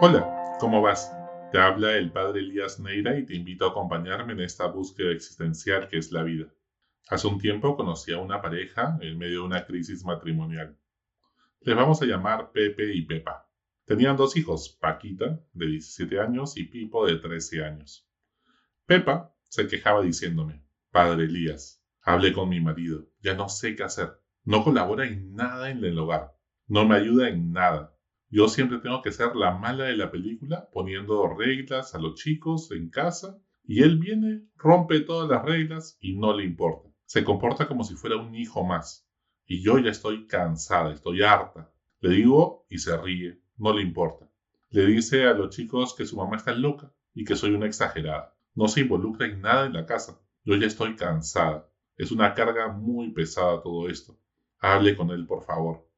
Hola, ¿cómo vas? Te habla el padre Elías Neira y te invito a acompañarme en esta búsqueda existencial que es la vida. Hace un tiempo conocí a una pareja en medio de una crisis matrimonial. Les vamos a llamar Pepe y Pepa. Tenían dos hijos, Paquita, de 17 años, y Pipo, de 13 años. Pepa se quejaba diciéndome, Padre Elías, hablé con mi marido, ya no sé qué hacer. No colabora en nada en el hogar, no me ayuda en nada yo siempre tengo que ser la mala de la película, poniendo reglas a los chicos en casa, y él viene, rompe todas las reglas y no le importa. Se comporta como si fuera un hijo más. Y yo ya estoy cansada, estoy harta. Le digo y se ríe, no le importa. Le dice a los chicos que su mamá está loca y que soy una exagerada. No se involucra en nada en la casa. Yo ya estoy cansada. Es una carga muy pesada todo esto. Hable con él, por favor.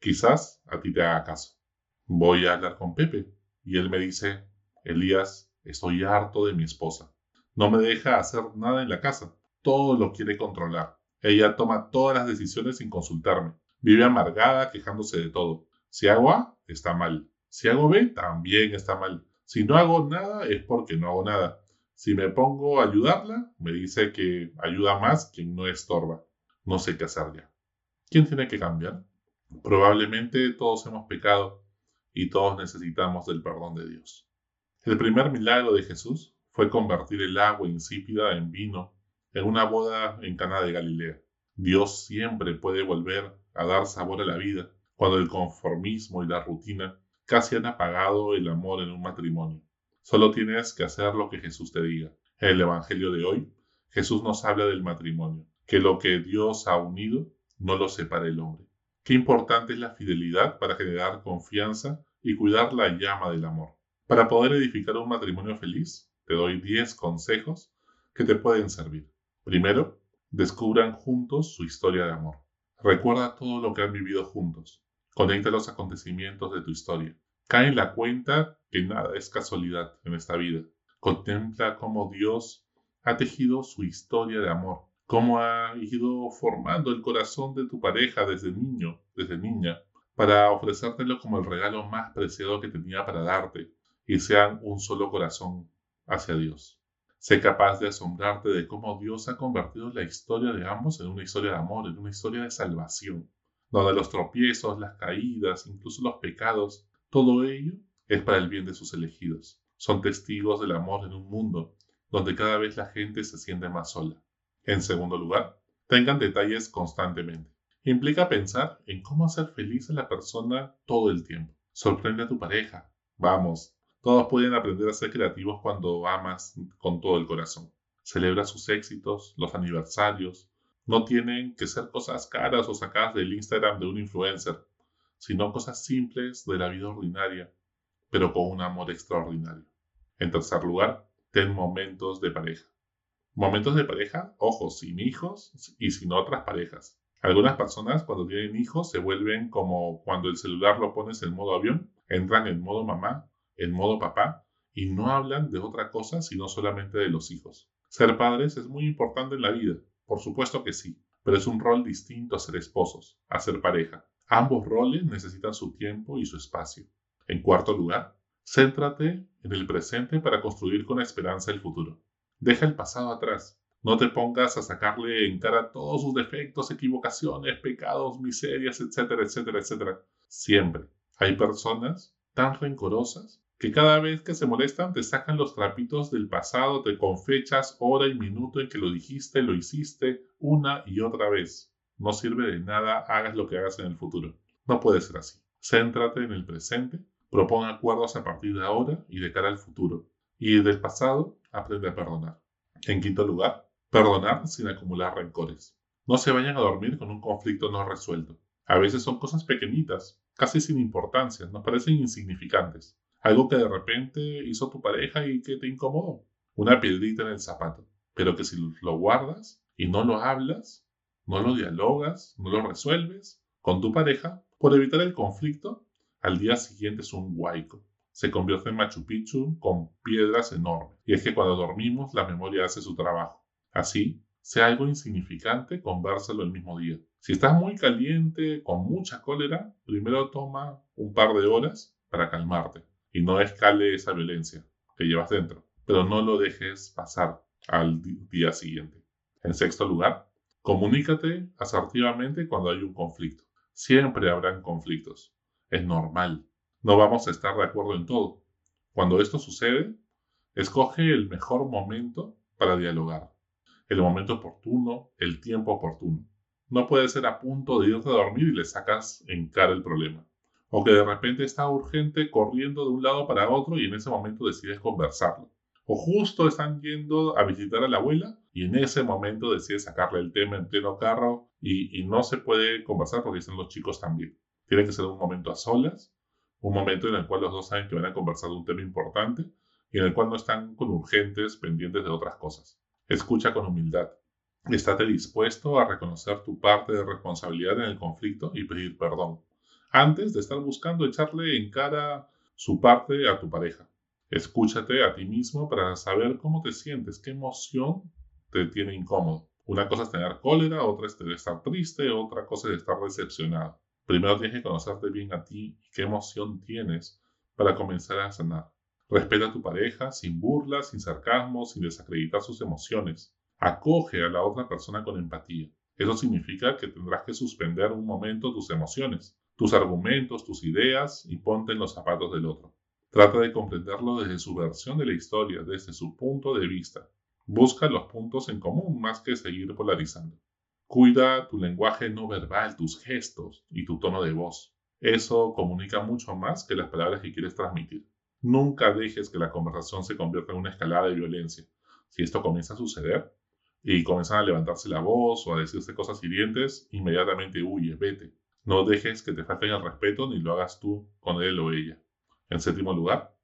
Quizás a ti te haga caso voy a hablar con Pepe. Y él me dice, Elías, estoy harto de mi esposa. No me deja hacer nada en la casa. Todo lo quiere controlar. Ella toma todas las decisiones sin consultarme. Vive amargada, quejándose de todo. Si hago A, está mal. Si hago B, también está mal. Si no hago nada, es porque no hago nada. Si me pongo a ayudarla, me dice que ayuda más quien no estorba. No sé qué hacer ya. ¿Quién tiene que cambiar? Probablemente todos hemos pecado y todos necesitamos del perdón de Dios. El primer milagro de Jesús fue convertir el agua insípida en vino en una boda en Cana de Galilea. Dios siempre puede volver a dar sabor a la vida cuando el conformismo y la rutina casi han apagado el amor en un matrimonio. Solo tienes que hacer lo que Jesús te diga. En el Evangelio de hoy, Jesús nos habla del matrimonio, que lo que Dios ha unido no lo separa el hombre. Qué importante es la fidelidad para generar confianza y cuidar la llama del amor. Para poder edificar un matrimonio feliz, te doy 10 consejos que te pueden servir. Primero, descubran juntos su historia de amor. Recuerda todo lo que han vivido juntos. Conecta los acontecimientos de tu historia. Cae en la cuenta que nada es casualidad en esta vida. Contempla cómo Dios ha tejido su historia de amor cómo ha ido formando el corazón de tu pareja desde niño, desde niña, para ofrecértelo como el regalo más preciado que tenía para darte, y sean un solo corazón hacia Dios. Sé capaz de asombrarte de cómo Dios ha convertido la historia de ambos en una historia de amor, en una historia de salvación, donde los tropiezos, las caídas, incluso los pecados, todo ello es para el bien de sus elegidos. Son testigos del amor en un mundo donde cada vez la gente se siente más sola. En segundo lugar, tengan detalles constantemente. Implica pensar en cómo hacer feliz a la persona todo el tiempo. Sorprende a tu pareja. Vamos, todos pueden aprender a ser creativos cuando amas con todo el corazón. Celebra sus éxitos, los aniversarios. No tienen que ser cosas caras o sacadas del Instagram de un influencer, sino cosas simples de la vida ordinaria, pero con un amor extraordinario. En tercer lugar, ten momentos de pareja. Momentos de pareja, ojo, sin hijos y sin otras parejas. Algunas personas cuando tienen hijos se vuelven como cuando el celular lo pones en modo avión, entran en modo mamá, en modo papá y no hablan de otra cosa sino solamente de los hijos. Ser padres es muy importante en la vida, por supuesto que sí, pero es un rol distinto a ser esposos, a ser pareja. Ambos roles necesitan su tiempo y su espacio. En cuarto lugar, céntrate en el presente para construir con esperanza el futuro. Deja el pasado atrás. No te pongas a sacarle en cara todos sus defectos, equivocaciones, pecados, miserias, etcétera, etcétera, etcétera. Siempre hay personas tan rencorosas que cada vez que se molestan te sacan los trapitos del pasado, te con fechas, hora y minuto en que lo dijiste, lo hiciste una y otra vez. No sirve de nada, hagas lo que hagas en el futuro. No puede ser así. Céntrate en el presente, propon acuerdos a partir de ahora y de cara al futuro. Y del pasado, aprende a perdonar. En quinto lugar, perdonar sin acumular rencores. No se vayan a dormir con un conflicto no resuelto. A veces son cosas pequeñitas, casi sin importancia, nos parecen insignificantes. Algo que de repente hizo tu pareja y que te incomodó. Una piedrita en el zapato. Pero que si lo guardas y no lo hablas, no lo dialogas, no lo resuelves con tu pareja, por evitar el conflicto, al día siguiente es un guaico se convierte en Machu Picchu con piedras enormes. Y es que cuando dormimos la memoria hace su trabajo. Así, sea algo insignificante, convérsalo el mismo día. Si estás muy caliente, con mucha cólera, primero toma un par de horas para calmarte y no escale esa violencia que llevas dentro, pero no lo dejes pasar al día siguiente. En sexto lugar, comunícate asertivamente cuando hay un conflicto. Siempre habrán conflictos. Es normal. No vamos a estar de acuerdo en todo. Cuando esto sucede, escoge el mejor momento para dialogar. El momento oportuno, el tiempo oportuno. No puede ser a punto de irte a dormir y le sacas en cara el problema. O que de repente está urgente corriendo de un lado para otro y en ese momento decides conversarlo. O justo están yendo a visitar a la abuela y en ese momento decides sacarle el tema en pleno carro y, y no se puede conversar porque están los chicos también. Tiene que ser un momento a solas, un momento en el cual los dos saben que van a conversar de un tema importante y en el cual no están con urgentes pendientes de otras cosas. Escucha con humildad. Estate dispuesto a reconocer tu parte de responsabilidad en el conflicto y pedir perdón, antes de estar buscando echarle en cara su parte a tu pareja. Escúchate a ti mismo para saber cómo te sientes, qué emoción te tiene incómodo. Una cosa es tener cólera, otra es estar triste, otra cosa es estar decepcionado. Primero tienes que conocerte bien a ti y qué emoción tienes para comenzar a sanar. Respeta a tu pareja sin burlas, sin sarcasmo, sin desacreditar sus emociones. Acoge a la otra persona con empatía. Eso significa que tendrás que suspender un momento tus emociones, tus argumentos, tus ideas y ponte en los zapatos del otro. Trata de comprenderlo desde su versión de la historia, desde su punto de vista. Busca los puntos en común más que seguir polarizando. Cuida tu lenguaje no verbal, tus gestos y tu tono de voz. Eso comunica mucho más que las palabras que quieres transmitir. Nunca dejes que la conversación se convierta en una escalada de violencia. Si esto comienza a suceder y comienzan a levantarse la voz o a decirse cosas hirientes, inmediatamente huye, vete. No dejes que te falten el respeto ni lo hagas tú con él o ella. En séptimo lugar,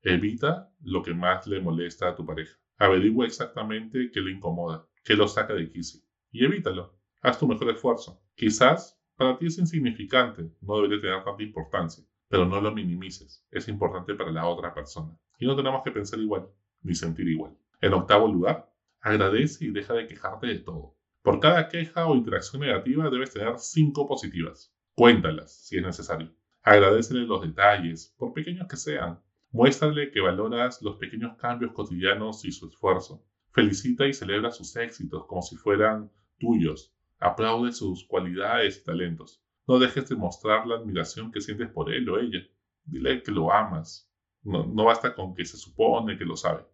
evita lo que más le molesta a tu pareja. Averigua exactamente qué le incomoda, qué lo saca de quicio y evítalo. Haz tu mejor esfuerzo. Quizás para ti es insignificante, no debería tener tanta importancia, pero no lo minimices. Es importante para la otra persona. Y no tenemos que pensar igual, ni sentir igual. En octavo lugar, agradece y deja de quejarte de todo. Por cada queja o interacción negativa debes tener cinco positivas. Cuéntalas si es necesario. Agradecele los detalles, por pequeños que sean. Muéstrale que valoras los pequeños cambios cotidianos y su esfuerzo. Felicita y celebra sus éxitos como si fueran tuyos. Aplaude sus cualidades y talentos. No dejes de mostrar la admiración que sientes por él o ella. Dile que lo amas. No, basta con que se supone que lo sabe.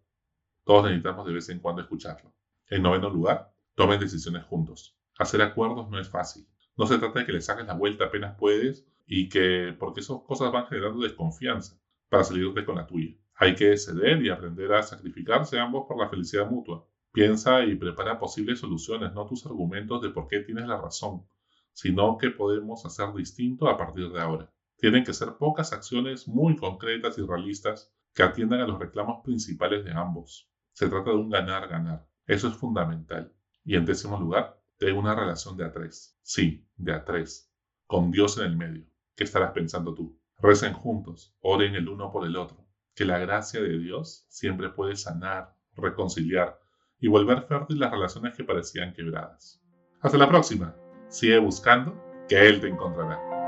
Todos necesitamos de vez en cuando escucharlo. En noveno lugar, tomen decisiones juntos. Hacer acuerdos no es fácil. No se trata de que le saques la vuelta apenas puedes y que, porque esas cosas van generando desconfianza para salirte con la tuya. Hay que ceder y aprender a sacrificarse ambos por la felicidad mutua. Piensa y prepara posibles soluciones, no tus argumentos de por qué tienes la razón, sino qué podemos hacer distinto a partir de ahora. Tienen que ser pocas acciones muy concretas y realistas que atiendan a los reclamos principales de ambos. Se trata de un ganar-ganar. Eso es fundamental. Y en décimo lugar, de una relación de a tres. Sí, de a tres. Con Dios en el medio. ¿Qué estarás pensando tú? Recen juntos, oren el uno por el otro, que la gracia de Dios siempre puede sanar, reconciliar y volver fértil las relaciones que parecían quebradas. Hasta la próxima. Sigue buscando, que Él te encontrará.